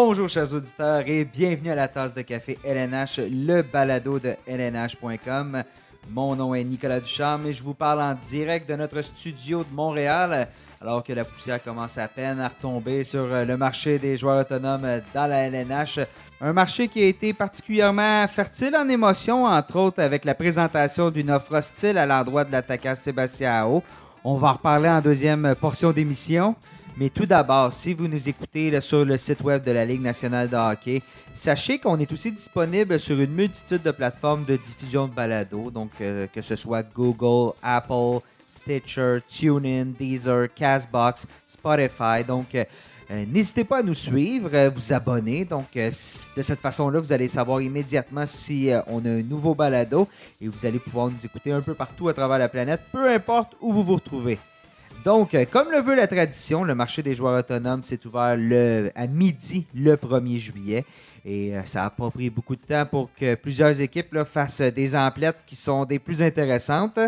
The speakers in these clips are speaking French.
Bonjour chers auditeurs et bienvenue à la tasse de café LNH, le balado de LNH.com. Mon nom est Nicolas Ducharme et je vous parle en direct de notre studio de Montréal alors que la poussière commence à peine à retomber sur le marché des joueurs autonomes dans la LNH. Un marché qui a été particulièrement fertile en émotions, entre autres avec la présentation d'une offre hostile à l'endroit de l'attaquant Sébastien Ao. On va en reparler en deuxième portion d'émission. Mais tout d'abord, si vous nous écoutez sur le site web de la Ligue nationale de hockey, sachez qu'on est aussi disponible sur une multitude de plateformes de diffusion de balado, donc euh, que ce soit Google, Apple, Stitcher, TuneIn, Deezer, Castbox, Spotify. Donc, euh, euh, n'hésitez pas à nous suivre, vous abonner. Donc, de cette façon-là, vous allez savoir immédiatement si on a un nouveau balado et vous allez pouvoir nous écouter un peu partout à travers la planète, peu importe où vous vous retrouvez. Donc, euh, comme le veut la tradition, le marché des joueurs autonomes s'est ouvert le, à midi le 1er juillet. Et euh, ça n'a pas pris beaucoup de temps pour que plusieurs équipes fassent des emplettes qui sont des plus intéressantes.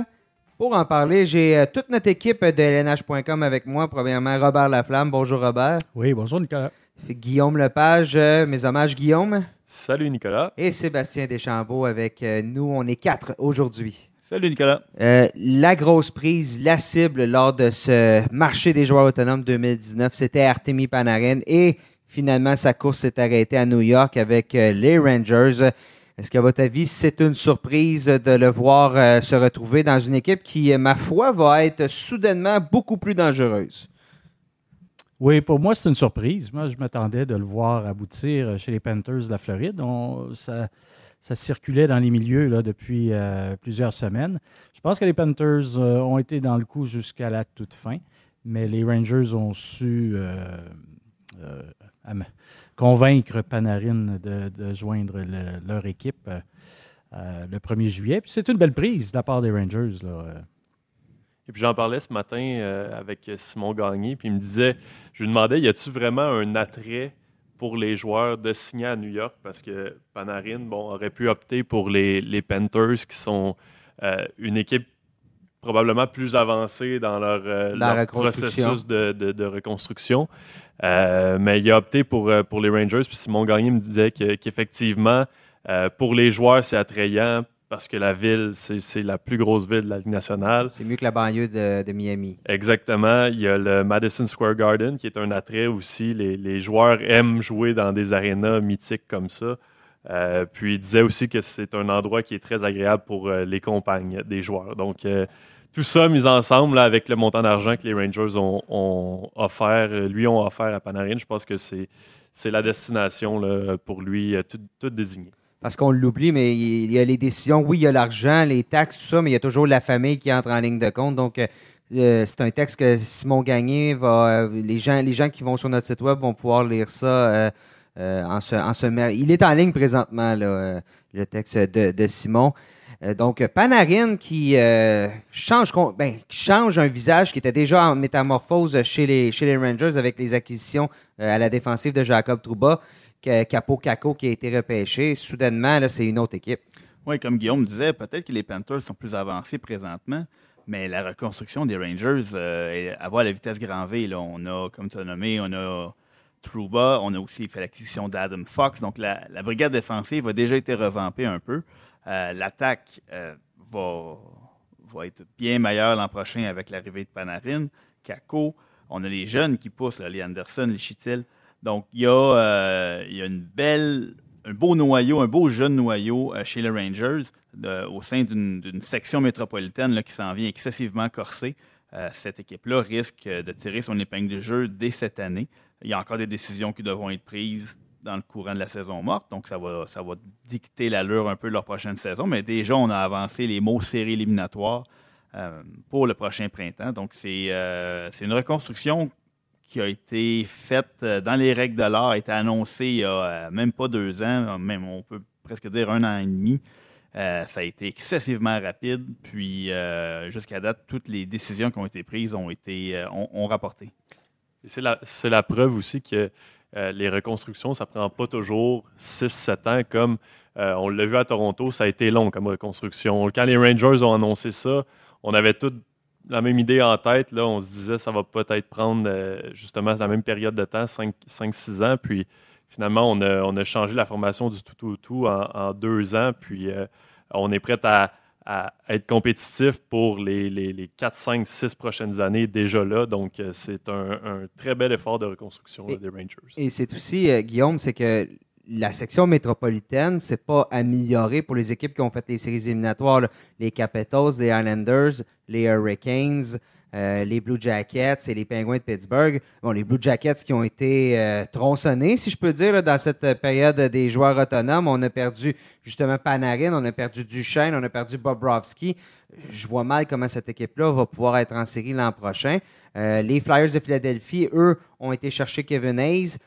Pour en parler, j'ai euh, toute notre équipe de LNH.com avec moi. Premièrement, Robert Laflamme. Bonjour, Robert. Oui, bonjour, Nicolas. Guillaume Lepage. mes hommages, Guillaume. Salut, Nicolas. Et Sébastien Deschambault avec nous. On est quatre aujourd'hui. Salut Nicolas. Euh, la grosse prise, la cible lors de ce marché des joueurs autonomes 2019, c'était Artemi Panarin et finalement sa course s'est arrêtée à New York avec euh, les Rangers. Est-ce qu'à votre avis, c'est une surprise de le voir euh, se retrouver dans une équipe qui, ma foi, va être soudainement beaucoup plus dangereuse? Oui, pour moi, c'est une surprise. Moi, je m'attendais de le voir aboutir chez les Panthers de la Floride. On, ça, ça circulait dans les milieux là, depuis euh, plusieurs semaines. Je pense que les Panthers euh, ont été dans le coup jusqu'à la toute fin, mais les Rangers ont su euh, convaincre Panarin de, joindre leur équipe le 1er juillet. C'est une belle prise de la part des Rangers. Et puis j'en parlais ce matin avec Simon Gagné, puis il me disait, je lui demandais, y a-tu vraiment un attrait pour les joueurs de signer à New York parce que Panarin bon, aurait pu opter pour les, les Panthers qui sont euh, une équipe probablement plus avancée dans leur, euh, processus de, de, reconstruction. Euh, mais il a opté pour, pour les Rangers. Puis Simon Gagné me disait qu'effectivement, pour les joueurs, c'est attrayant parce que la ville, c'est la plus grosse ville de la Ligue nationale. C'est mieux que la banlieue de, Miami. Exactement. Il y a le Madison Square Garden qui est un attrait aussi. Les, joueurs aiment jouer dans des arénas mythiques comme ça. Euh, puis il disait aussi que c'est un endroit qui est très agréable pour euh, les compagnes des joueurs. Donc euh, tout ça mis ensemble avec le montant d'argent que les Rangers ont, offert, lui ont offert à Panarin, je pense que c'est la destination pour lui, toute tout désignée parce qu'on l'oublie, mais il y a les décisions. Oui, il y a l'argent, les taxes, tout ça, mais il y a toujours la famille qui entre en ligne de compte. Donc, euh, euh, c'est un texte que Simon Gagné va. Euh, les, gens, les gens qui vont sur notre site web vont pouvoir lire ça en, ce, en Il est en ligne présentement, le texte de, Simon. donc, Panarin qui, change, ben, change un visage qui était déjà en métamorphose chez les, chez les Rangers avec les acquisitions à la défensive de Jacob Trouba. Capo Caco qui a été repêché. Soudainement, c'est une autre équipe. Oui, comme Guillaume disait, peut-être que les Panthers sont plus avancés présentement, mais la reconstruction des Rangers, euh, la vitesse grand V. Là. On a, comme tu as nommé, on a Trouba, on a aussi fait l'acquisition d'Adam Fox. Donc, la, brigade défensive a déjà été revampée un peu. Euh, l'attaque euh, va, être bien meilleure l'an prochain avec l'arrivée de Panarin, Kako. On a les jeunes qui poussent, les Anderson, les Chitil. Donc, il y a, euh, il y a une belle, un beau noyau, un beau jeune noyau euh, chez les Rangers au sein d'une section métropolitaine qui s'en vient excessivement corsée. Euh, cette équipe-là risque de tirer son épingle de jeu dès cette année. Il y a encore des décisions qui devront être prises dans le courant de la saison morte, donc ça va, ça va dicter l'allure un peu de leur prochaine saison. Mais déjà, on a avancé les mots séries éliminatoires pour le prochain printemps. Donc, c'est une reconstruction qui a été faite euh, dans les règles de l'art, a été annoncée il y a euh, même pas deux ans, même on peut presque dire un an et demi. Euh, ça a été excessivement rapide, puis jusqu'à date, toutes les décisions qui ont été prises ont été ont, rapporté. C'est la, la, preuve aussi que les reconstructions, ça prend pas toujours 6-7 ans comme on l'a vu à Toronto, ça a été long comme reconstruction. Quand les Rangers ont annoncé ça, on avait tout la même idée en tête. on se disait ça va peut-être prendre euh, justement la même période de temps, 5-6 ans. Puis finalement, on a, on a changé la formation du tout tout tout en, en deux ans, puis euh, on est prêt à, à être compétitif pour les, les, les 4, 5, 6 prochaines années déjà là. Donc, euh, c'est un, un très bel effort de reconstruction Et- là, des Rangers. Et c'est aussi, Guillaume, c'est que la section métropolitaine, c'est pas amélioré pour les équipes qui ont fait les séries éliminatoires. Les Capitals, les Islanders, les Hurricanes, euh, les Blue Jackets et les Penguins de Pittsburgh. Bon, les Blue Jackets qui ont été euh, tronçonnés, si je peux dire, dans cette période des joueurs autonomes. On a perdu justement Panarin, on a perdu Duchesne, on a perdu Bobrovski. Je vois mal comment cette équipe-là va pouvoir être en série l'an prochain. Euh, les Flyers de Philadelphie, eux, ont été chercher Kevin Hayes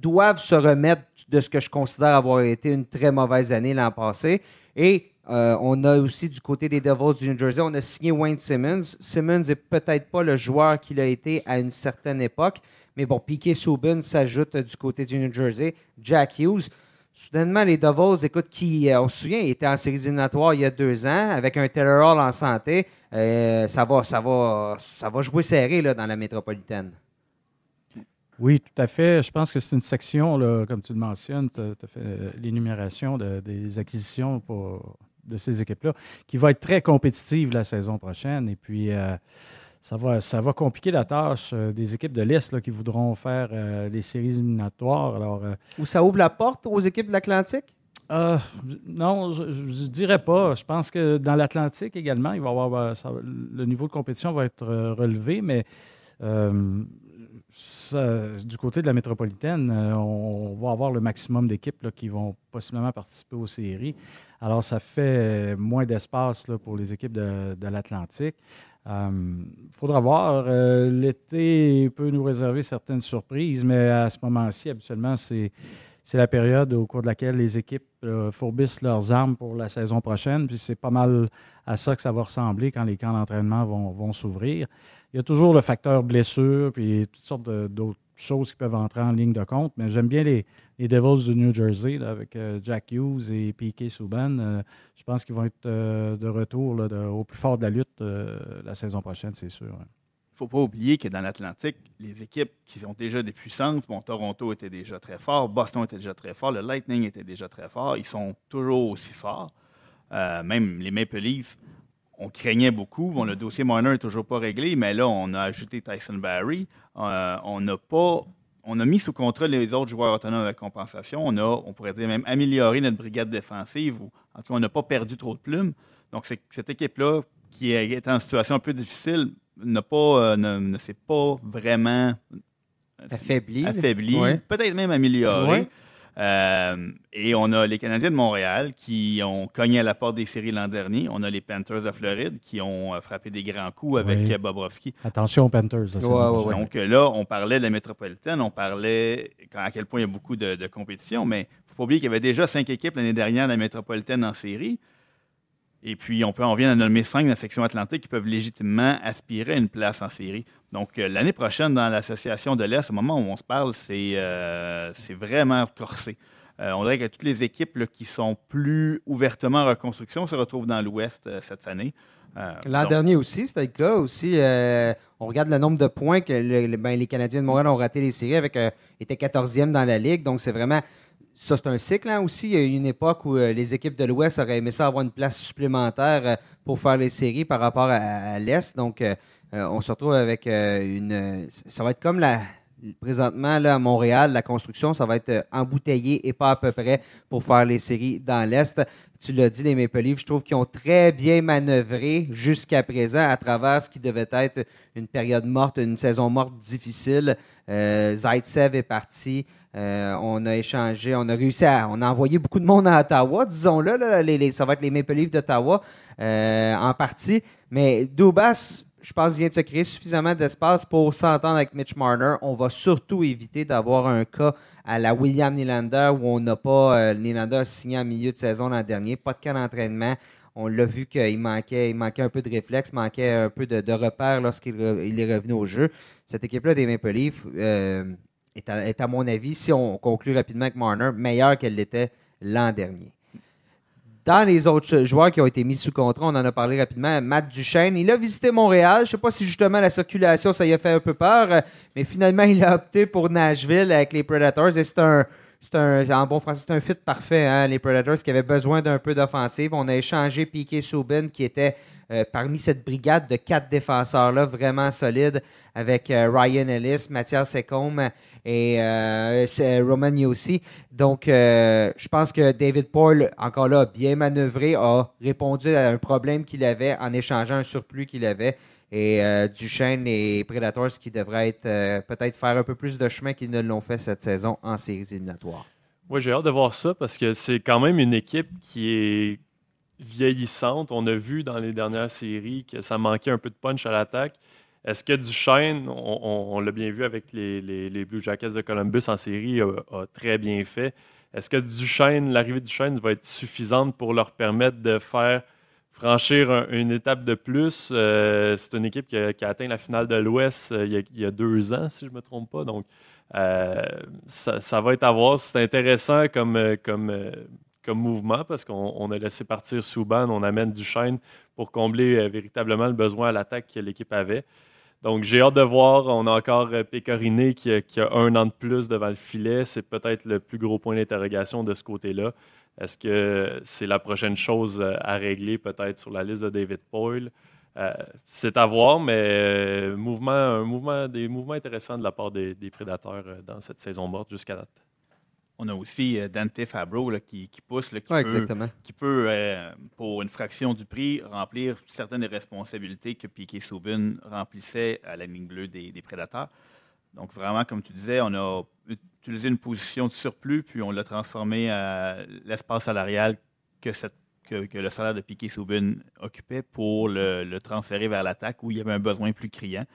doivent se remettre de ce que je considère avoir été une très mauvaise année l'an passé. Et euh, on a aussi du côté des Devils du New Jersey, on a signé Wayne Simmons. Simmons n'est peut-être pas le joueur qu'il a été à une certaine époque, mais bon, Piquet Subban s'ajoute du côté du New Jersey. Jack Hughes. Soudainement, les Devils, écoute, qui, euh, on se souvient, étaient en séries éliminatoires il y a deux ans, avec un Taylor Hall en santé. Euh, ça, va, ça, va, ça va jouer serré dans la métropolitaine. Oui, tout à fait. Je pense que c'est une section, là, comme tu le mentionnes, tu as, fait euh, l'énumération de- des acquisitions pour- de ces équipes-là, qui va être très compétitive la saison prochaine. Et puis, euh, ça, va, ça va compliquer la tâche euh, des équipes de l'Est qui voudront faire euh, les séries éliminatoires. Alors, Où ça ouvre la porte aux équipes de l'Atlantique? euh, non, je ne dirais pas. Je pense que dans l'Atlantique également, il va avoir, ça- le niveau de compétition va être relevé, mais euh, du côté de la métropolitaine, euh, on va avoir le maximum d'équipes qui vont possiblement participer aux séries. Alors, ça fait moins d'espace pour les équipes de, l'Atlantique. Il faudra voir. Euh, L'été peut nous réserver certaines surprises, mais à ce moment-ci, habituellement, c'est la période au cours de laquelle les équipes euh, fourbissent leurs armes pour la saison prochaine. Puis c'est pas mal à ça que ça va ressembler quand les camps d'entraînement vont s'ouvrir. Il y a toujours le facteur blessure, puis toutes sortes d'autres choses qui peuvent entrer en ligne de compte. Mais j'aime bien les, Devils du New Jersey avec euh, Jack Hughes et P.K. Subban. Euh, je pense qu'ils vont être euh, de retour au plus fort de la lutte euh, la saison prochaine, c'est sûr. hein. Il ne faut pas oublier que dans l'Atlantique, les équipes qui ont déjà des puissances, bon, Toronto était déjà très fort, Boston était déjà très fort, le Lightning était déjà très fort, ils sont toujours aussi forts. Même les Maple Leafs, on craignait beaucoup. Bon, le dossier Marner n'est toujours pas réglé, mais là, on a ajouté Tyson Barry. Euh, on n'a pas. On a mis sous contrat les autres joueurs autonomes avec compensation. On a, on pourrait dire même amélioré notre brigade défensive. Ou, en tout cas, on n'a pas perdu trop de plumes. Donc, c'est- cette équipe-là, qui est en situation un peu difficile, n'a pas, euh, ne, ne s'est pas vraiment Affaibli. affaibli, Ouais. peut-être même amélioré. Ouais. Euh, et on a les Canadiens de Montréal qui ont cogné à la porte des séries l'an dernier. On a les Panthers de Floride qui ont euh, frappé des grands coups avec Oui. euh, Bobrovski. Attention aux Panthers. Ouais, ouais, ouais. Donc là, on parlait de la métropolitaine, on parlait à quel point il y a beaucoup de, de compétition, mais il ne faut pas oublier qu'il y avait déjà cinq équipes l'année dernière de la métropolitaine en série. Et puis, on peut en vient à nommer cinq dans la section atlantique qui peuvent légitimement aspirer à une place en série. Donc, euh, l'année prochaine, dans l'Association de l'Est, au moment où on se parle, c'est euh, c'est vraiment corsé. Euh, on dirait que toutes les équipes là, qui sont plus ouvertement en reconstruction se retrouvent dans l'Ouest cette année. L'an dernier aussi, c'était le cas aussi. on regarde le nombre de points que le- le- ben, les Canadiens de Montréal ont raté les séries avec étaient 14e dans la ligue. Donc c'est vraiment ça, c'est un cycle hein, aussi. Il y a eu une époque où euh, les équipes de l'Ouest auraient aimé ça avoir une place supplémentaire euh, pour faire les séries par rapport à, l'Est. Donc euh, on se retrouve avec une. Ça va être comme la. Présentement, là, à Montréal, la construction, ça va être embouteillé et pas à peu près pour faire les séries dans l'Est. Tu l'as dit, les Maple Leafs, je trouve qu'ils ont très bien manœuvré jusqu'à présent à travers ce qui devait être une période morte, une saison morte difficile. Zaitsev est parti. Euh, on a échangé, on a réussi à. On a envoyé beaucoup de monde à Ottawa, disons-le. là, ça va être les Maple Leafs d'Ottawa euh, en partie. Mais Dubas, je pense, vient de se créer suffisamment d'espace pour s'entendre avec Mitch Marner. On va surtout éviter d'avoir un cas à la William Nylander où on n'a pas. Euh, Nylander signé en milieu de saison l'an dernier, pas de cas d'entraînement. On l'a vu qu'il manquait, un peu de réflexe, manquait un peu de, de repères lorsqu'il est revenu au jeu. Cette équipe-là des Maple Leafs euh, est, à, mon avis, si on conclut rapidement avec Marner, meilleure qu'elle l'était l'an dernier. Dans les autres joueurs qui ont été mis sous contrat, on en a parlé rapidement. Matt Duchesne, il a visité Montréal. Je ne sais pas si justement la circulation, ça y a fait un peu peur, euh, mais finalement, il a opté pour Nashville avec les Predators. Et c'est un, c'est un, en bon français, c'est un fit parfait. Hein, les Predators qui avaient besoin d'un peu d'offensive. On a échangé Piquet Subin, qui était euh, parmi cette brigade de quatre défenseurs-là, vraiment solides, avec euh, Ryan Ellis, Mathias Secombe et euh, Roman Yossi. Donc, je pense que David Paul, encore là, bien manœuvré, a répondu à un problème qu'il avait en échangeant un surplus qu'il avait. Et Duchesne et Predators qui devraient être peut-être faire un peu plus de chemin qu'ils ne l'ont fait cette saison en séries éliminatoires. Oui, j'ai hâte de voir ça parce que c'est quand même une équipe qui est vieillissante. On a vu dans les dernières séries que ça manquait un peu de punch à l'attaque. Est-ce que Duchesne, on, l'a bien vu avec les, Blue Jackets de Columbus en série, a, très bien fait. Est-ce que Duchesne, l'arrivée de Duchesne va être suffisante pour leur permettre de faire franchir une étape de plus? Euh, c'est une équipe qui a, atteint la finale de l'Ouest euh, il, y a deux ans, si je ne me trompe pas. Donc, euh, ça, va être à voir. C'est intéressant comme, mouvement parce qu'on a laissé partir Souban, on amène Duchesne pour combler véritablement le besoin à l'attaque que l'équipe avait. Donc j'ai hâte de voir. On a encore Pécoriné qui, a un an de plus devant le filet. C'est peut-être le plus gros point d'interrogation de ce côté-là. Est-ce que c'est la prochaine chose euh, à régler peut-être sur la liste de David Poyle? c'est à voir, mais mouvement, un mouvement, des mouvements intéressants de la part des prédateurs dans cette saison morte jusqu'à date. On a aussi euh, Dante Fabro qui, pousse, qui, peut, euh, pour une fraction du prix, remplir certaines responsabilités que Piquet Soubin remplissait à la ligne bleue des, prédateurs. Donc, vraiment, comme tu disais, on a utilisé une position de surplus, puis on l'a transformé à l'espace salarial que, le salaire de Piquet Soubin occupait pour le, transférer vers l'attaque où il y avait un besoin plus criant.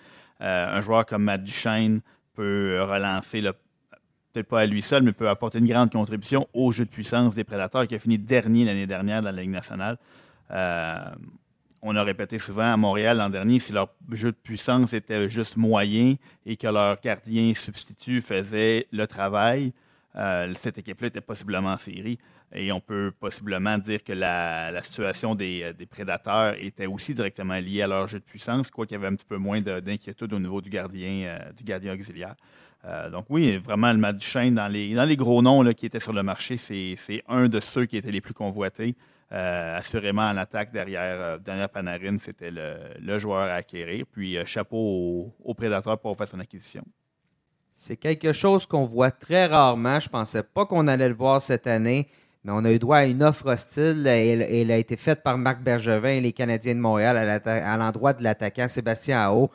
Euh, un joueur comme Matt Duchesne peut relancer peut-être pas à lui seul, mais peut apporter une grande contribution au jeu de puissance des Prédateurs, qui a fini dernier l'année dernière dans la Ligue nationale. Euh, on a répété souvent à Montréal l'an dernier, si leur jeu de puissance était juste moyen et que leur gardien substitut faisait le travail, euh, cette équipe-là était possiblement en série. Et on peut possiblement dire que la, situation des, prédateurs était aussi directement liée à leur jeu de puissance, quoiqu'il y avait un petit peu moins d'inquiétude au niveau du gardien, euh, du gardien auxiliaire. Euh, donc oui, vraiment, le match dans les, dans les gros noms qui étaient sur le marché, c'est un de ceux qui étaient les plus convoités. Euh, assurément, en attaque derrière, euh, derrière Panarin, c'était le, joueur à acquérir. Puis chapeau aux prédateurs pour faire son acquisition. C'est quelque chose qu'on voit très rarement. Je ne pensais pas qu'on allait le voir cette année, mais on a eu droit à une offre hostile. Elle, a été faite par Marc Bergevin et les Canadiens de Montréal à l'endroit de l'attaquant Sébastien Aho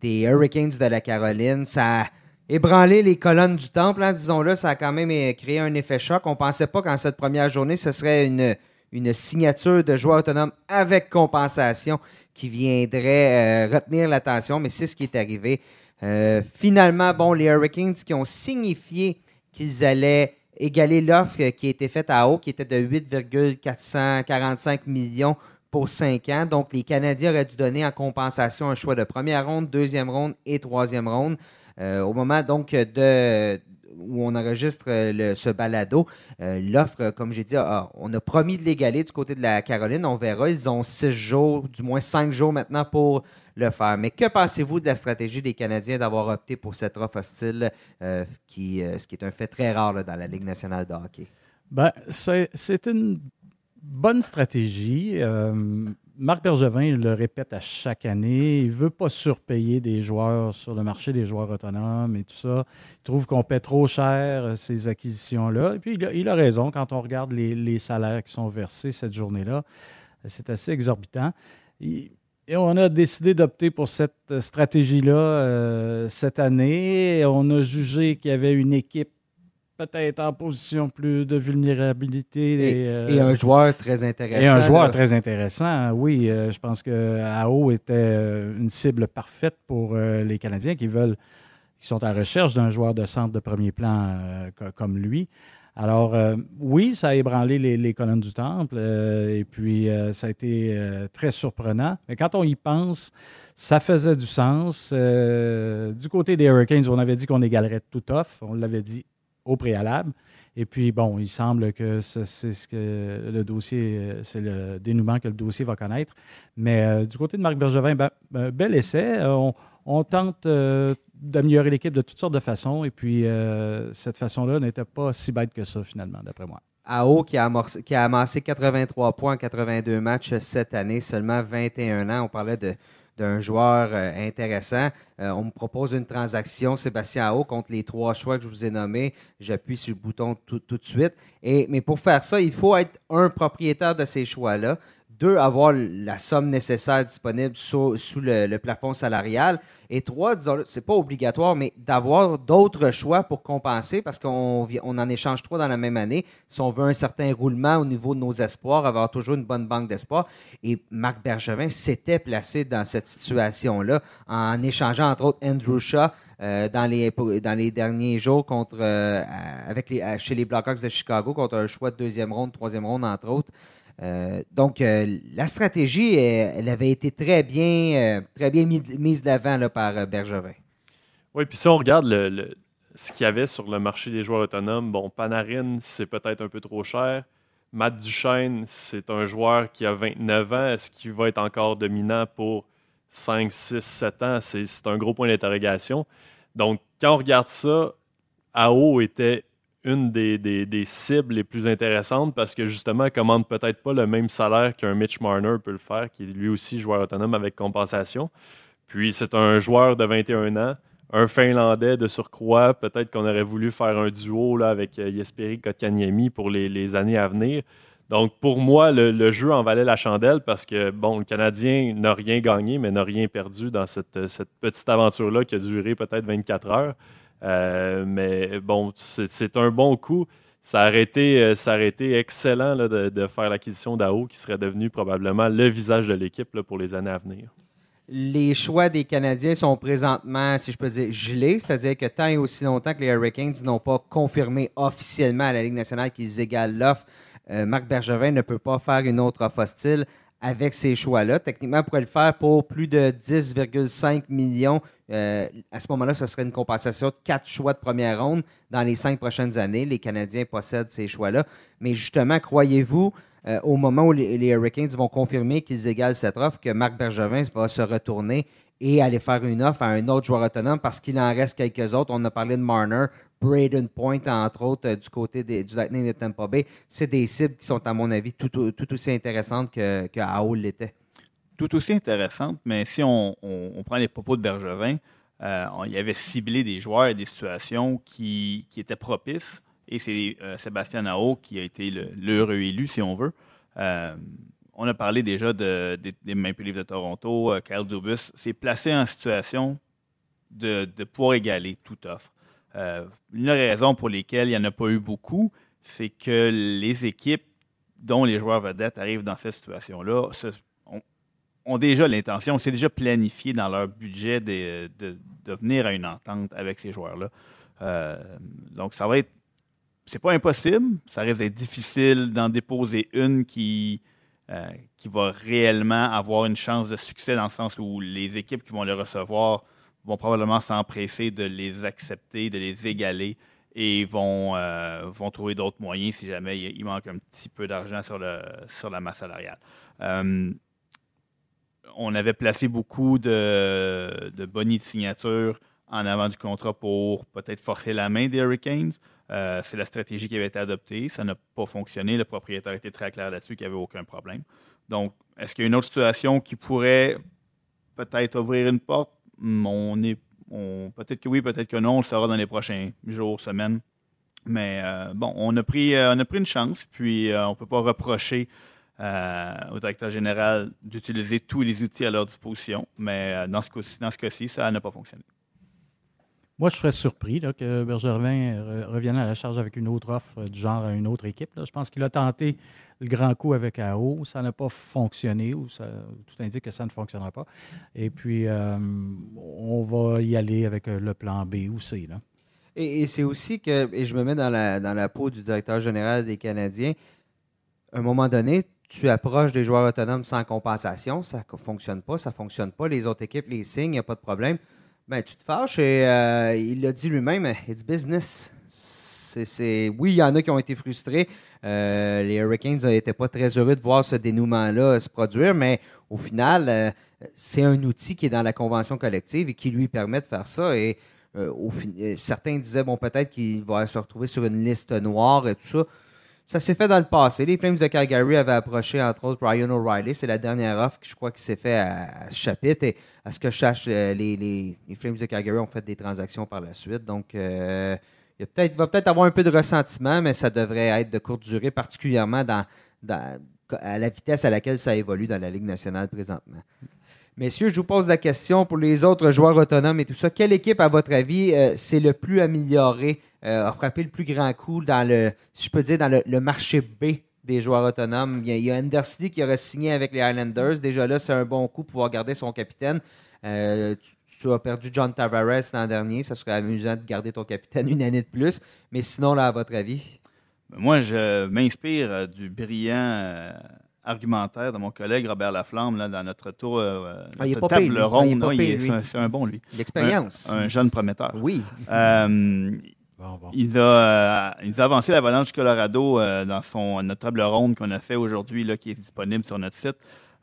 des Hurricanes de la Caroline. Ça ébranler les colonnes du temple, hein, disons-le, ça a quand même euh, créé un effet choc. On ne pensait pas qu'en cette première journée, ce serait une, une signature de joueur autonome avec compensation qui viendrait euh, retenir l'attention, mais c'est ce qui est arrivé. Euh, finalement, bon, les Hurricanes qui ont signifié qu'ils allaient égaler l'offre qui a été faite à haut, qui était de 8,445 millions pour 5 ans. Donc, les Canadiens auraient dû donner en compensation un choix de première ronde, deuxième ronde et troisième ronde. Euh, au moment donc de où on enregistre euh, ce balado, euh, l'offre, comme j'ai dit, on a promis de l'égaler du côté de la Caroline. On verra. Ils ont six jours, du moins cinq jours maintenant pour le faire. Mais que pensez-vous de la stratégie des Canadiens d'avoir opté pour cette offre hostile, qui, ce qui est un fait très rare dans la Ligue nationale de hockey? Ben, c'est une bonne stratégie. Marc Bergevin le répète à chaque année. Il ne veut pas surpayer des joueurs sur le marché des joueurs autonomes et tout ça. Il trouve qu'on paie trop cher euh, ces acquisitions-là. Et puis, il a, raison quand on regarde les, salaires qui sont versés cette journée-là. C'est assez exorbitant. Et, on a décidé d'opter pour cette stratégie-là euh, cette année. On a jugé qu'il y avait une équipe peut-être en position plus de vulnérabilité. Et, euh, un joueur très intéressant. Et un joueur très intéressant, oui. Euh, je pense que AO était euh, une cible parfaite pour les Canadiens qui veulent, qui sont à recherche d'un joueur de centre de premier plan comme lui. Alors, oui, ça a ébranlé les, colonnes du temple et puis ça a été très surprenant. Mais quand on y pense, ça faisait du sens. du côté des Hurricanes, on avait dit qu'on égalerait tout off. On l'avait dit au préalable. Et puis, bon, il semble que c'est ce que le dossier, euh, c'est le dénouement que le dossier va connaître. Mais euh, du côté de Marc Bergevin, ben, ben, bel essai. On, on tente euh, d'améliorer l'équipe de toutes sortes de façons. Et puis, euh, cette façon-là n'était pas si bête que ça, finalement, d'après moi. AO qui a, qui a amassé 83 points en 82 matchs cette année, seulement 21 ans. On parlait de, d'un joueur euh, intéressant. on me propose une transaction, Sébastien AO, contre les trois choix que je vous ai nommés. J'appuie sur le bouton tout, de suite. Mais pour faire ça, il faut être un propriétaire de ces choix-là. Deux, avoir la somme nécessaire disponible sous, le, plafond salarial. Et trois, disons, c'est pas obligatoire, mais d'avoir d'autres choix pour compenser parce qu'on on en échange trois dans la même année. Si on veut un certain roulement au niveau de nos espoirs, avoir toujours une bonne banque d'espoir. Et Marc Bergevin s'était placé dans cette situation-là en échangeant entre autres Andrew Shaw euh, dans, les, dans les derniers jours contre, euh, avec les, chez les Blackhawks de Chicago contre un choix de deuxième ronde, troisième ronde, entre autres. Euh, donc, euh, la stratégie, elle, avait été très bien, euh, très bien mise de l'avant par Bergevin. Oui, puis si on regarde le, ce qu'il y avait sur le marché des joueurs autonomes, bon, Panarin, c'est peut-être un peu trop cher. Matt Duchesne, c'est un joueur qui a 29 ans. Est-ce qu'il va être encore dominant pour 5, 6, 7 ans? C'est un gros point d'interrogation. Donc, quand on regarde ça, AO était une des, cibles les plus intéressantes parce que justement, elle commande peut-être pas le même salaire qu'un Mitch Marner peut le faire, qui est lui aussi joueur autonome avec compensation. Puis c'est un joueur de 21 ans, un Finlandais de surcroît. Peut-être qu'on aurait voulu faire un duo là, avec euh, Jesperi Kotkaniemi pour les, années à venir. Donc, pour moi, le, jeu en valait la chandelle parce que, bon, le Canadien n'a rien gagné, mais n'a rien perdu dans cette, cette petite aventure-là qui a duré peut-être 24 heures. Euh, mais bon, c'est un bon coup. Ça aurait été, euh, ça été excellent de, faire l'acquisition d'AO qui serait devenu probablement le visage de l'équipe pour les années à venir. Les choix des Canadiens sont présentement, si je peux dire, gelés, c'est-à-dire que tant et aussi longtemps que les Hurricanes n'ont pas confirmé officiellement à la Ligue nationale qu'ils égalent l'offre, euh, Marc Bergevin ne peut pas faire une autre offre hostile avec ces choix-là. Techniquement, il pourrait le faire pour plus de 10,5 millions. Euh, à ce moment-là, ce serait une compensation de quatre choix de première ronde dans les cinq prochaines années. Les Canadiens possèdent ces choix-là. Mais justement, croyez-vous, euh, au moment où les, Hurricanes vont confirmer qu'ils égalent cette offre, que Marc Bergevin va se retourner et aller faire une offre à un autre joueur autonome parce qu'il en reste quelques autres? On a parlé de Marner, Braden Point, entre autres, euh, du côté du Lightning de Tampa Bay. C'est des cibles qui sont, à mon avis, tout, aussi intéressantes que, que l'était. Tout aussi intéressantes, mais si on, prend les propos de Bergevin, euh, il avait ciblé des joueurs et des situations qui, étaient propices. Et c'est euh, Sébastien Ao qui a été l'heureux élu, si on veut. on a parlé déjà de, des Maple Leafs de Toronto. Kyle Dubus s'est placé en situation de, de pouvoir égaler toute offre. Euh, une raison pour lesquelles il n'y en a pas eu beaucoup, c'est que les équipes dont les joueurs vedettes arrivent dans cette situation-là ont, déjà l'intention, c'est déjà planifié dans leur budget de, de, venir à une entente avec ces joueurs-là. Euh, donc, ça va être. C'est pas impossible, ça risque d'être difficile d'en déposer une qui, euh, qui va réellement avoir une chance de succès dans le sens où les équipes qui vont le recevoir vont probablement s'empresser de les accepter, de les égaler et vont, euh, vont trouver d'autres moyens si jamais il, manque un petit peu d'argent sur, sur la masse salariale. On avait placé beaucoup de, de bonnies de signature en avant du contrat pour peut-être forcer la main des Hurricanes. Euh, c'est la stratégie qui avait été adoptée. Ça n'a pas fonctionné. Le propriétaire était très clair là-dessus qu'il n'y avait aucun problème. Donc, est-ce qu'il y a une autre situation qui pourrait peut-être ouvrir une porte? on est. peut-être que oui, peut-être que non, on le saura dans les prochains jours, semaines. Mais euh, bon, on a, pris, euh, on a pris une chance, puis on ne peut pas reprocher au directeur général d'utiliser tous les outils à leur disposition. Mais dans ce cas-ci, ça n'a pas fonctionné. Moi, je serais surpris que Bergervin revienne à la charge avec une autre offre du genre à une autre équipe. Je pense qu'il a tenté le grand coup avec AO. Ça n'a pas fonctionné ou ça, tout indique que ça ne fonctionnera pas. Et puis, euh, on va y aller avec euh, le plan B ou C. Là. Et, c'est aussi que, et je me mets dans la, dans la peau du directeur général des Canadiens, à un moment donné, tu approches des joueurs autonomes sans compensation, ça ne fonctionne pas, ça ne fonctionne pas. Les autres équipes les signent, il n'y a pas de problème ben, tu te fâches et euh, il l'a dit lui-même, it's business. Oui, il y en a qui ont été frustrés. Euh, les Hurricanes n'étaient pas très heureux de voir ce dénouement-là se produire, mais au final, euh, c'est un outil qui est dans la convention collective et qui lui permet de faire ça. Et euh, euh, certains disaient, bon, peut-être qu'il va se retrouver sur une liste noire et tout ça. Ça s'est fait dans le passé. Les Flames de Calgary avaient approché, entre autres, Ryan O'Reilly. C'est la dernière offre que je crois qui s'est fait à, ce chapitre. Et à ce que je sache, euh, les, Flames de Calgary ont fait des transactions par la suite. Donc, euh, il, va peut-être avoir un peu de ressentiment, mais ça devrait être de courte durée, particulièrement dans, à la vitesse à laquelle ça évolue dans la Ligue nationale présentement. Messieurs, je vous pose la question pour les autres joueurs autonomes et tout ça. Quelle équipe, à votre avis, euh, s'est le plus améliorée, a frappé le plus grand coup dans le, si je peux dire, dans le, le marché B des joueurs autonomes? Il y a, Andersley qui aurait signé avec les Islanders. Déjà là, c'est un bon coup pour pouvoir garder son capitaine. Euh, tu, tu as perdu John Tavares l'an dernier. Ça serait amusant de garder ton capitaine une année de plus. Mais sinon, là, à votre avis? Moi, je m'inspire euh, du brillant euh, argumentaire de mon collègue Robert Laflamme là, dans notre tour, euh, Ah, notre pas table. Ah, ronde. pas est- lui. C'est un, bon, lui. L'expérience. Un, un jeune prometteur. Oui. Bon, bon. euh, avancé l'Avalanche Colorado euh, dans son, notre table ronde qu'on a fait aujourd'hui, qui est disponible sur notre site.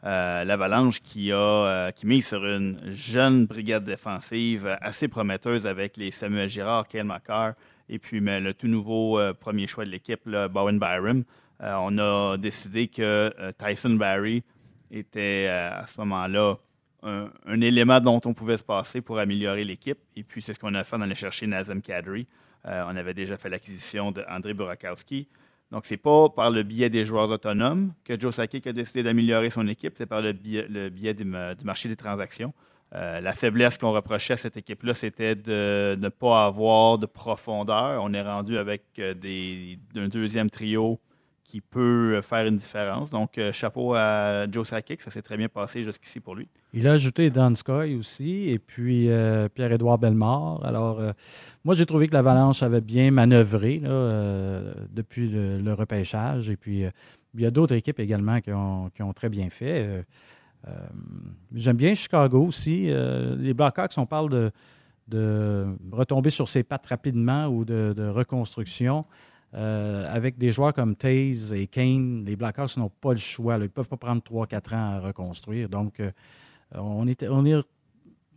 Euh, L'Avalanche qui a euh, qui mise sur une jeune brigade défensive assez prometteuse avec les Samuel Girard, Kyle McCarr et puis mais, le tout nouveau premier choix de l'équipe, Bowen Byram. On a décidé que Tyson Barry était à ce moment-là un, élément dont on pouvait se passer pour améliorer l'équipe. Et puis, c'est ce qu'on a fait. On allait chercher Nazem Kadri. Euh, on avait déjà fait l'acquisition d'André Burakowski. Donc, c'est pas par le biais des joueurs autonomes que Joe Sakic a décidé d'améliorer son équipe, c'est par le biais, du marché des transactions. Euh, la faiblesse qu'on reprochait à cette équipe-là, c'était de ne pas avoir de profondeur. On est rendu avec euh, des, un deuxième trio qui peut euh, faire une différence. Donc, euh, chapeau à Joe Sakic, ça s'est très bien passé jusqu'ici pour lui. Il a ajouté Dan Sky aussi, et puis euh, Pierre-Édouard Bellemare. Alors, moi, j'ai trouvé que l'Avalanche avait bien manœuvré depuis le, repêchage. Et puis, il y a d'autres équipes également qui ont, très bien fait. J'aime bien Chicago aussi. Les Blackhawks, on parle de, retomber sur ses pattes rapidement ou de reconstruction. Euh, avec des joueurs comme Taze et Kane, les Blackhawks n'ont pas le choix. là. Ils ne peuvent pas prendre 3-4 ans à reconstruire. Donc, euh, on, est, on, est-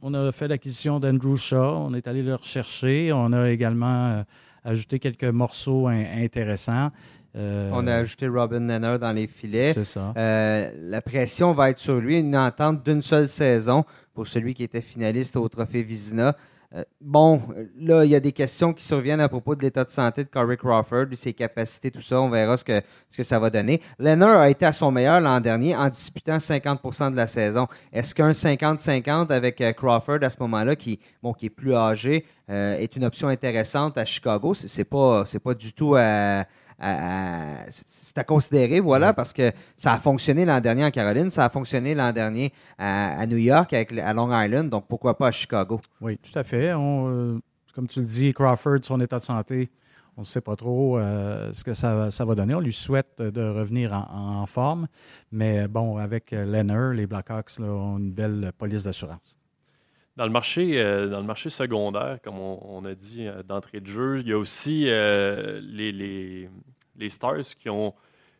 on a fait l'acquisition d'Andrew Shaw. On est allé le rechercher. On a également euh, ajouté quelques morceaux in- intéressants. On a ajouté Robin Nenner dans les filets. C'est ça. La pression va être sur lui. Une entente d'une seule saison pour celui qui était finaliste au Trophée Vizina. Euh, bon, là, il y a des questions qui surviennent à propos de l'état de santé de Corey Crawford, ses capacités, tout ça. On verra ce que, ça va donner. Leonard a été à son meilleur l'an dernier en disputant 50% de la saison. Est-ce qu'un 50-50 avec euh, Crawford à ce moment-là, qui, bon, est plus âgé, euh, est une option intéressante à Chicago? C'est pas, pas du tout à, à- à- c'est à considérer, voilà, parce que ça a fonctionné l'an dernier en Caroline, ça a fonctionné l'an dernier à, à New York, avec, à Long Island, donc pourquoi pas à Chicago? Oui, tout à fait. On, euh, comme tu le dis, Crawford, son état de santé, on ne sait pas trop euh, ce que ça, va- ça va donner. On lui souhaite de revenir en, en forme. Mais bon, avec Leonard, les Blackhawks là, ont une belle police d'assurance. Dans le marché, euh, dans le marché secondaire, comme on, on a dit euh, d'entrée de jeu, il y a aussi euh, les, les, les Stars qui ont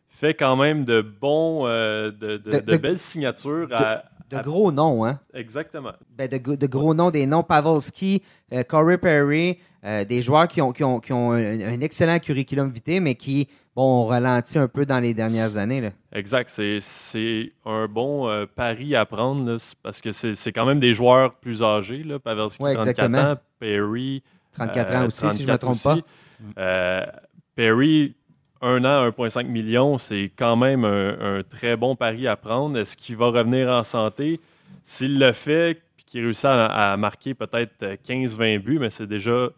fait quand même de bons, de, de- De- de de- belles signatures. à- De gros noms, hein? exactement. Ben, de, de gros noms, des noms Pavelski, euh, Corey Perry, euh, des joueurs qui ont, qui ont, qui ont un, un excellent curriculum vitae, mais qui, bon, ont ralenti un peu dans les dernières années. Là. Exact. C'est- un bon euh, pari à prendre là, parce que c'est quand même des joueurs plus âgés. Là. Pavelski, Ouais, 34 exactement. ans. Perry, 34 euh, ans aussi, si je ne me 34 trompe pas. aussi. Perry, un an, 1,5 million, c'est quand même un, un très bon pari à prendre. Est-ce qu'il va revenir en santé? S'il le fait, puis qu'il réussit à, à marquer peut-être 15-20 buts, mais c'est déjà,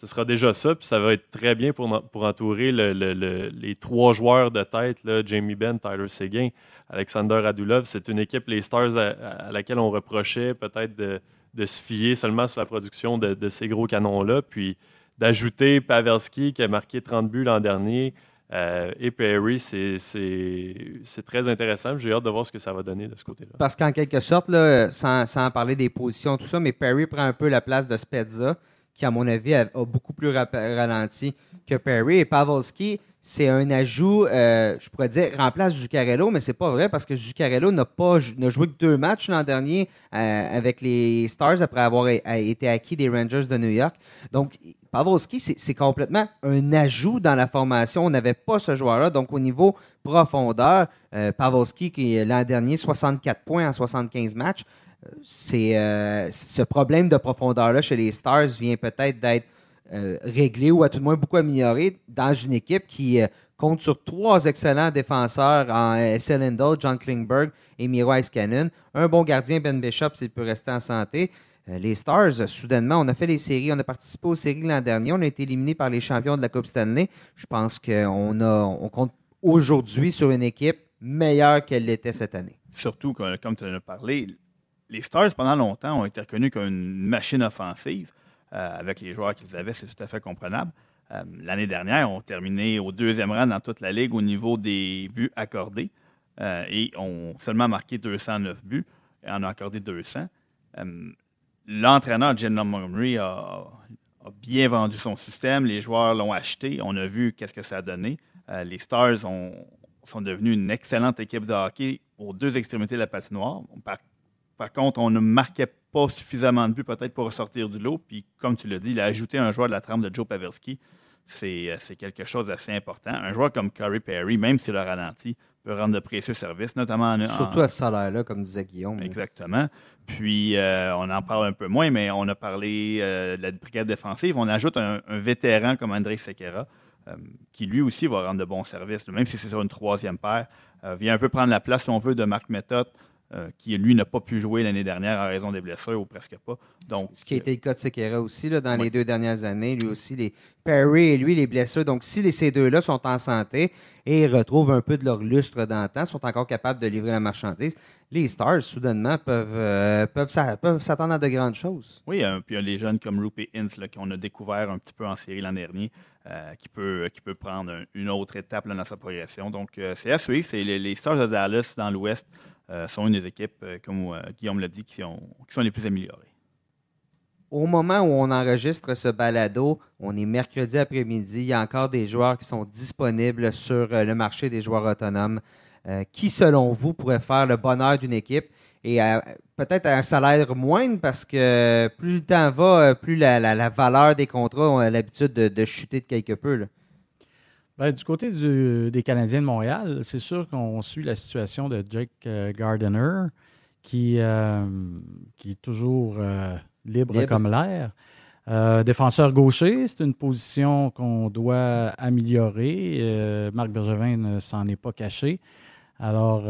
ce sera déjà ça. Puis ça va être très bien pour, pour entourer le- le- le- les trois joueurs de tête, Jamie Benn, Tyler Seguin, Alexander Radulov. C'est une équipe, les Stars, à, laquelle on reprochait peut-être de, se fier seulement sur la production de, ces gros canons-là. Puis d'ajouter Pavelski qui a marqué 30 buts l'an dernier euh, et Perry, c'est très intéressant. J'ai hâte de voir ce que ça va donner de ce côté-là. Parce qu'en quelque sorte, là, sans, sans parler des positions, tout ça, mais Perry prend un peu la place de Spezza, qui, à mon avis, a, beaucoup plus ralenti que Perry. Et Pavelski, c'est un ajout, euh, je pourrais dire, remplace Zuccarello, mais c'est pas vrai parce que Zuccarello n'a pas joué que deux matchs l'an dernier euh, avec les Stars après avoir été acquis des Rangers de New York. Donc, Pavelski, c'est complètement un ajout dans la formation. On n'avait pas ce joueur-là. Donc, au niveau profondeur, euh, Pavelski, qui l'an dernier, 64 points en 75 matchs, euh, c'est ce problème de profondeur-là chez les Stars vient peut-être d'être euh, réglé ou à tout le moins beaucoup amélioré dans une équipe qui euh, compte sur trois excellents défenseurs en S.L. John Klingberg et Miro Cannon. Un bon gardien, Ben Bishop, s'il peut rester en santé. Euh, les Stars, soudainement, on a fait les séries, on a participé aux séries l'an dernier, on a été éliminé par les champions de la Coupe Stanley. Je pense qu'on on compte aujourd'hui sur une équipe meilleure qu'elle l'était cette année. Surtout, comme tu en as parlé, les Stars, pendant longtemps, ont été reconnus comme une machine offensive. Euh, avec les joueurs qu'ils avaient, c'est tout à fait comprenable. Euh, l'année dernière, on terminé au deuxième rang dans toute la ligue au niveau des buts accordés euh, et ont seulement marqué 209 buts et en ont accordé 200. L'entraîneur Jim Montgomery a, bien vendu son système, les joueurs l'ont acheté, on a vu qu'est-ce que ça a donné. les Stars sont devenus une excellente équipe de hockey aux deux extrémités de la patinoire. Par contre, on ne marquait pas suffisamment de buts peut-être pour ressortir du lot. Puis, comme tu l'as dit, il a ajouté un joueur de la trame de Joe Pavelski. C'est euh, quelque chose d'assez important. Un joueur comme Corey Perry, même s'il a ralenti, peut rendre de précieux services, notamment en, Surtout à ce salaire-là, comme disait Guillaume. Exactement. Puis, euh, on en parle un peu moins, mais on a parlé euh, de la brigade défensive. On ajoute un, vétéran comme André Sequeira, qui lui aussi va rendre de bons services, même si c'est sur une troisième paire. vient un peu prendre la place, si on veut, de Marc Method, euh, qui lui n'a pas pu jouer l'année dernière en raison des blessures ou presque pas. Donc, Ce qui a été le cas de Sekera aussi dans les deux dernières années. Lui aussi, les Perry et lui, les blessures. Donc, si les, ces deux-là sont en santé et retrouvent un peu de leur lustre d'antan, sont encore capables de livrer la marchandise, les Stars, soudainement, peuvent, euh, peuvent, s'attendre à de grandes choses. Oui, euh, puis il y a les jeunes comme Rupert Ince qu'on a découvert un petit peu en série l'an dernier. qui, peut, qui peut prendre une autre étape dans sa progression. Donc, c'est à suivre. C'est les, les, Stars de Dallas dans l'Ouest sont une des équipes, euh, comme euh, Guillaume l'a dit, qui, sont les plus améliorées. Au moment où on enregistre ce balado, on est mercredi après-midi, il y a encore des joueurs qui sont disponibles sur le marché des joueurs autonomes. qui, selon vous, pourrait faire le bonheur d'une équipe? Et peut-être à un salaire moindre parce que plus le temps va, plus la, valeur des contrats a l'habitude de, chuter de quelque peu. Ben, du côté des Canadiens de Montréal, c'est sûr qu'on suit la situation de Jake euh, Gardiner, qui, euh, qui est toujours euh, libre, comme l'air. défenseur gaucher, c'est une position qu'on doit améliorer. Marc Bergevin ne s'en est pas caché. Alors,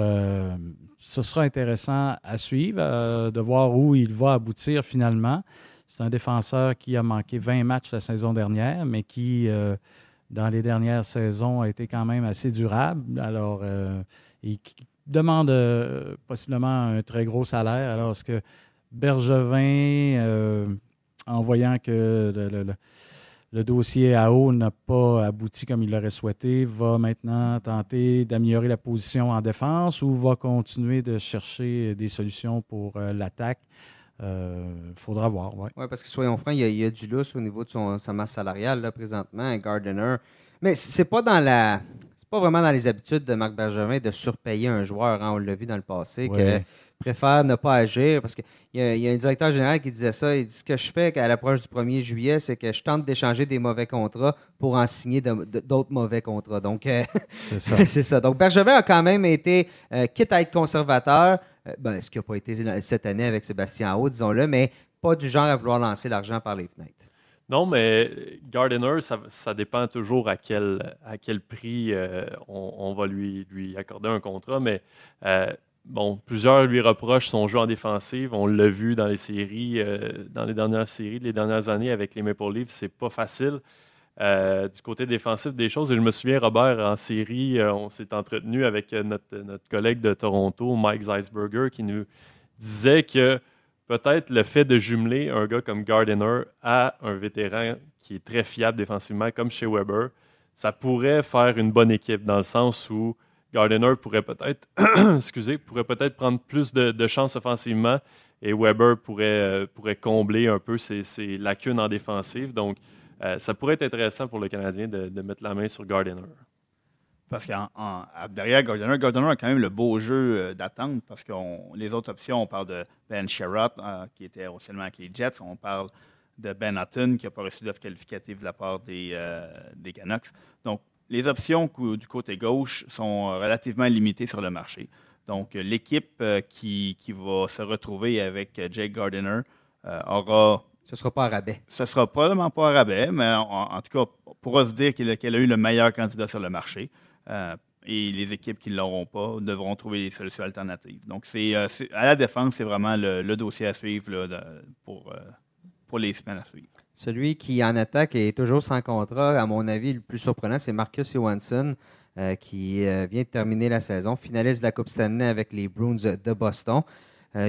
ce sera intéressant à suivre, de voir où il va aboutir finalement. C'est un défenseur qui a manqué 20 matchs la saison dernière, mais qui dans les dernières saisons a été quand même assez durable. Alors, euh, il demande euh, possiblement un très gros salaire. Alors, est-ce que Bergevin, euh, en voyant que le, dossier à eau n'a pas abouti comme il l'aurait souhaité, va maintenant tenter d'améliorer la position en défense ou va continuer de chercher des solutions pour l'attaque? Il euh, faudra voir. Oui, ouais, parce que soyons francs, il y, a, du lousse au niveau de son, sa masse salariale là, présentement, Gardiner. Mais c'est pas dans la. C'est pas vraiment dans les habitudes de Marc Bergevin de surpayer un joueur. Hein, on l'a vu dans le passé, qu'il préfère ne pas agir. Parce qu'il y, a, y a un directeur général qui disait ça. Il dit ce que je fais à l'approche du 1er juillet, c'est que je tente d'échanger des mauvais contrats pour en signer d'autres mauvais contrats. Donc, euh, c'est ça. Donc, Bergevin a quand même été, euh, quitte à être conservateur, ben, ce qui n'a pas été cette année avec Sébastien Haut, disons-le, mais pas du genre à vouloir lancer l'argent par les fenêtres. Non, mais Gardiner, ça, dépend toujours à quel, à quel prix euh, on, va lui, lui accorder un contrat. Mais euh, bon, plusieurs lui reprochent son jeu en défensive. On l'a vu dans les séries, dans les dernières séries, les dernières années avec les Maple Leafs, c'est pas facile. Euh, du côté défensif des choses. Et je me souviens, Robert, en série, euh, on s'est entretenu avec euh, notre, collègue de Toronto, Mike Zeisberger, qui nous disait que peut-être le fait de jumeler un gars comme Gardiner à un vétéran qui est très fiable défensivement, comme chez Weber, ça pourrait faire une bonne équipe dans le sens où Gardiner pourrait peut-être, excusez, pourrait peut-être prendre plus de, chances offensivement et Weber pourrait, combler un peu ses, ses lacunes en défensive. Donc, euh, ça pourrait être intéressant pour le Canadien de, mettre la main sur Gardiner. Parce que derrière Gardner, Gardner a quand même le beau jeu euh, d'attente parce que les autres options, on parle de Ben Sherratt, euh, qui était seulement avec les Jets. On parle de Ben Hutton, qui n'a pas reçu d'offre qualificative de la part des, des Canucks. Donc, les options du côté gauche sont relativement limitées sur le marché. Donc, l'équipe qui, qui, va se retrouver avec Jake Gardiner aura ce ne sera pas à rabais. Ce ne sera probablement pas à rabais, mais en, tout cas, on pourra se dire qu'elle a eu le meilleur candidat sur le marché. Euh, et les équipes qui ne l'auront pas devront trouver des solutions alternatives. Donc, c'est, euh, à la défense, c'est vraiment le, dossier à suivre pour, euh, pour les semaines à suivre. Celui qui, en attaque, est toujours sans contrat, à mon avis, le plus surprenant, c'est Marcus Johansson, qui vient de terminer la saison, finaliste de la Coupe Stanley avec les Bruins de Boston.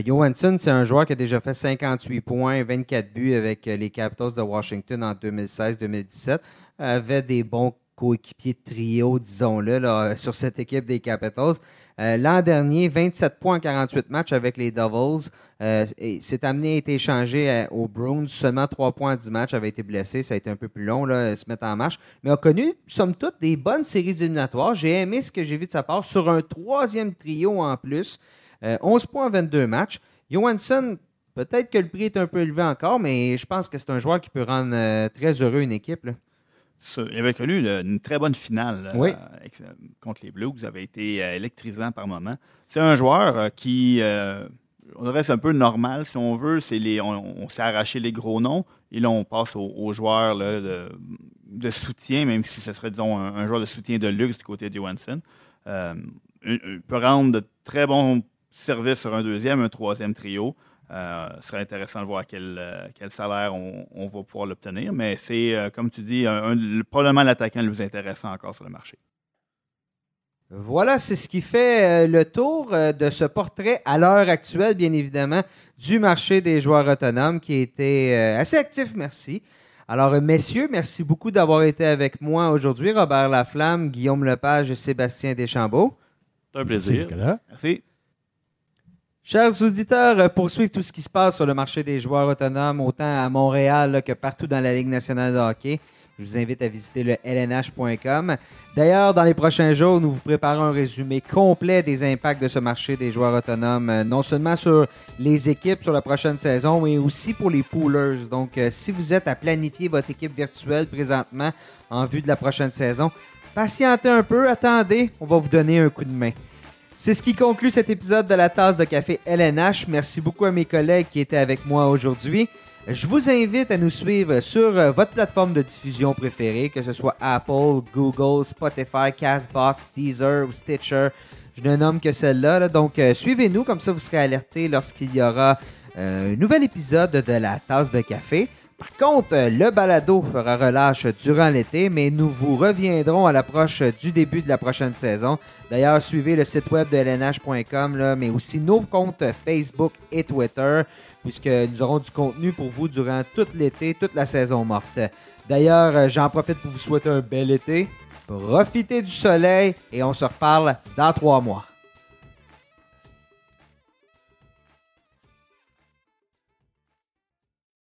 Johansson, c'est un joueur qui a déjà fait 58 points, 24 buts avec les Capitals de Washington en 2016-2017. Avait des bons coéquipier de trio, disons-le, sur cette équipe des Capitals. Euh, l'an dernier, 27 points en 48 matchs avec les Devils. Euh, c'est amené à être euh, aux Bruins. Seulement 3 points en 10 matchs avait été blessé. Ça a été un peu plus long, là, se mettre en marche. Mais a connu, somme toute, des bonnes séries éliminatoires. J'ai aimé ce que j'ai vu de sa part sur un troisième trio en plus. 11 points en 22 matchs. Johansson, peut-être que le prix est un peu élevé encore, mais je pense que c'est un joueur qui peut rendre très heureux une équipe. Là. Il avait connu une très bonne finale euh, contre les Blues. Vous avez été euh, électrisant par moment. C'est un joueur euh, qui, on c'est un peu normal, si on veut. Les, on, s'est arraché les gros noms et là, on passe aux, joueurs de, soutien, même si ce serait, disons, un, joueur de soutien de luxe du côté de Johansson. il peut rendre de très bons services sur un deuxième, un troisième trio. Euh, ce serait intéressant de voir quel, euh, salaire on, va pouvoir l'obtenir. Mais c'est, euh, comme tu dis, probablement l'attaquant le plus intéressant encore sur le marché. Voilà, c'est ce qui fait le tour de ce portrait à l'heure actuelle, bien évidemment, du marché des joueurs autonomes qui était assez actif, merci. Alors, messieurs, merci beaucoup d'avoir été avec moi aujourd'hui. Robert Laflamme, Guillaume Lepage et Sébastien Deschambault. C'est un plaisir. Merci. Chers auditeurs, euh, pour suivre tout ce qui se passe sur le marché des joueurs autonomes, autant à Montréal que partout dans la Ligue nationale de hockey, je vous invite à visiter le lnh.com. D'ailleurs, dans les prochains jours, nous vous préparons un résumé complet des impacts de ce marché des joueurs autonomes, euh, non seulement sur les équipes sur la prochaine saison, mais aussi pour les poolers. Donc, euh, si vous êtes à planifier votre équipe virtuelle présentement en vue de la prochaine saison, patientez un peu, attendez, on va vous donner un coup de main. C'est ce qui conclut cet épisode de la tasse de café LNH. Merci beaucoup à mes collègues qui étaient avec moi aujourd'hui. Je vous invite à nous suivre sur euh, votre plateforme de diffusion préférée, que ce soit Apple, Google, Spotify, Castbox, Deezer ou Stitcher. Je ne nomme que celle-là. Donc, euh, suivez-nous, comme ça vous serez alerté lorsqu'il y aura euh, un nouvel épisode de la tasse de café. Par contre, euh, le balado fera relâche durant l'été, mais nous vous reviendrons à l'approche du début de la prochaine saison. D'ailleurs, suivez le site web de lnh.com, mais aussi nos comptes Facebook et Twitter, puisque nous aurons du contenu pour vous durant tout l'été, toute la saison morte. D'ailleurs, euh, j'en profite pour vous souhaiter un bel été. Profitez du soleil et on se reparle dans trois mois.